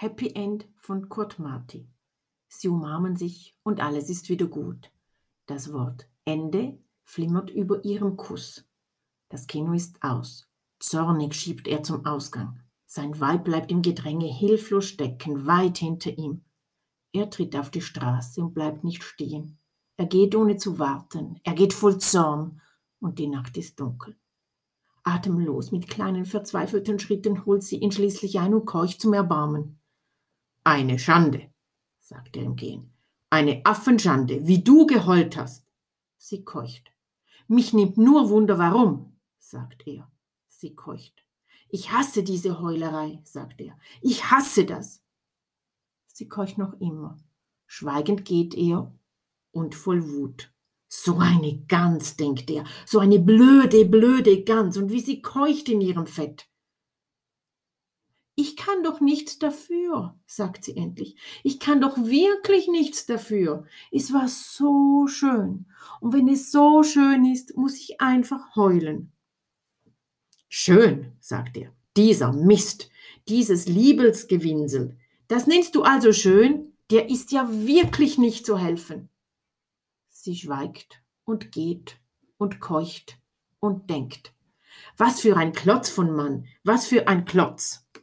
Happy End von Kurt Marti. Sie umarmen sich und alles ist wieder gut. Das Wort Ende flimmert über ihrem Kuss. Das Kino ist aus. Zornig schiebt er zum Ausgang. Sein Weib bleibt im Gedränge hilflos stecken, weit hinter ihm. Er tritt auf die Straße und bleibt nicht stehen. Er geht ohne zu warten. Er geht voll Zorn und die Nacht ist dunkel. Atemlos, mit kleinen verzweifelten Schritten holt sie ihn schließlich ein und keucht zum Erbarmen. Eine Schande, sagt er im Gehen. Eine Affenschande, wie du geheult hast. Sie keucht. Mich nimmt nur Wunder, warum, sagt er. Sie keucht. Ich hasse diese Heulerei, sagt er. Ich hasse das. Sie keucht noch immer. Schweigend geht er und voll Wut. So eine Gans, denkt er, so eine blöde, blöde Gans, und wie sie keucht in ihrem Fett. Ich kann doch nichts dafür, sagt sie endlich. Ich kann doch wirklich nichts dafür. Es war so schön. Und wenn es so schön ist, muss ich einfach heulen. Schön, sagt er. Dieser Mist, dieses Liebelsgewinsel. Das nennst du also schön? Der ist ja wirklich nicht zu helfen. Sie schweigt und geht und keucht und denkt. Was für ein Klotz von Mann, was für ein Klotz.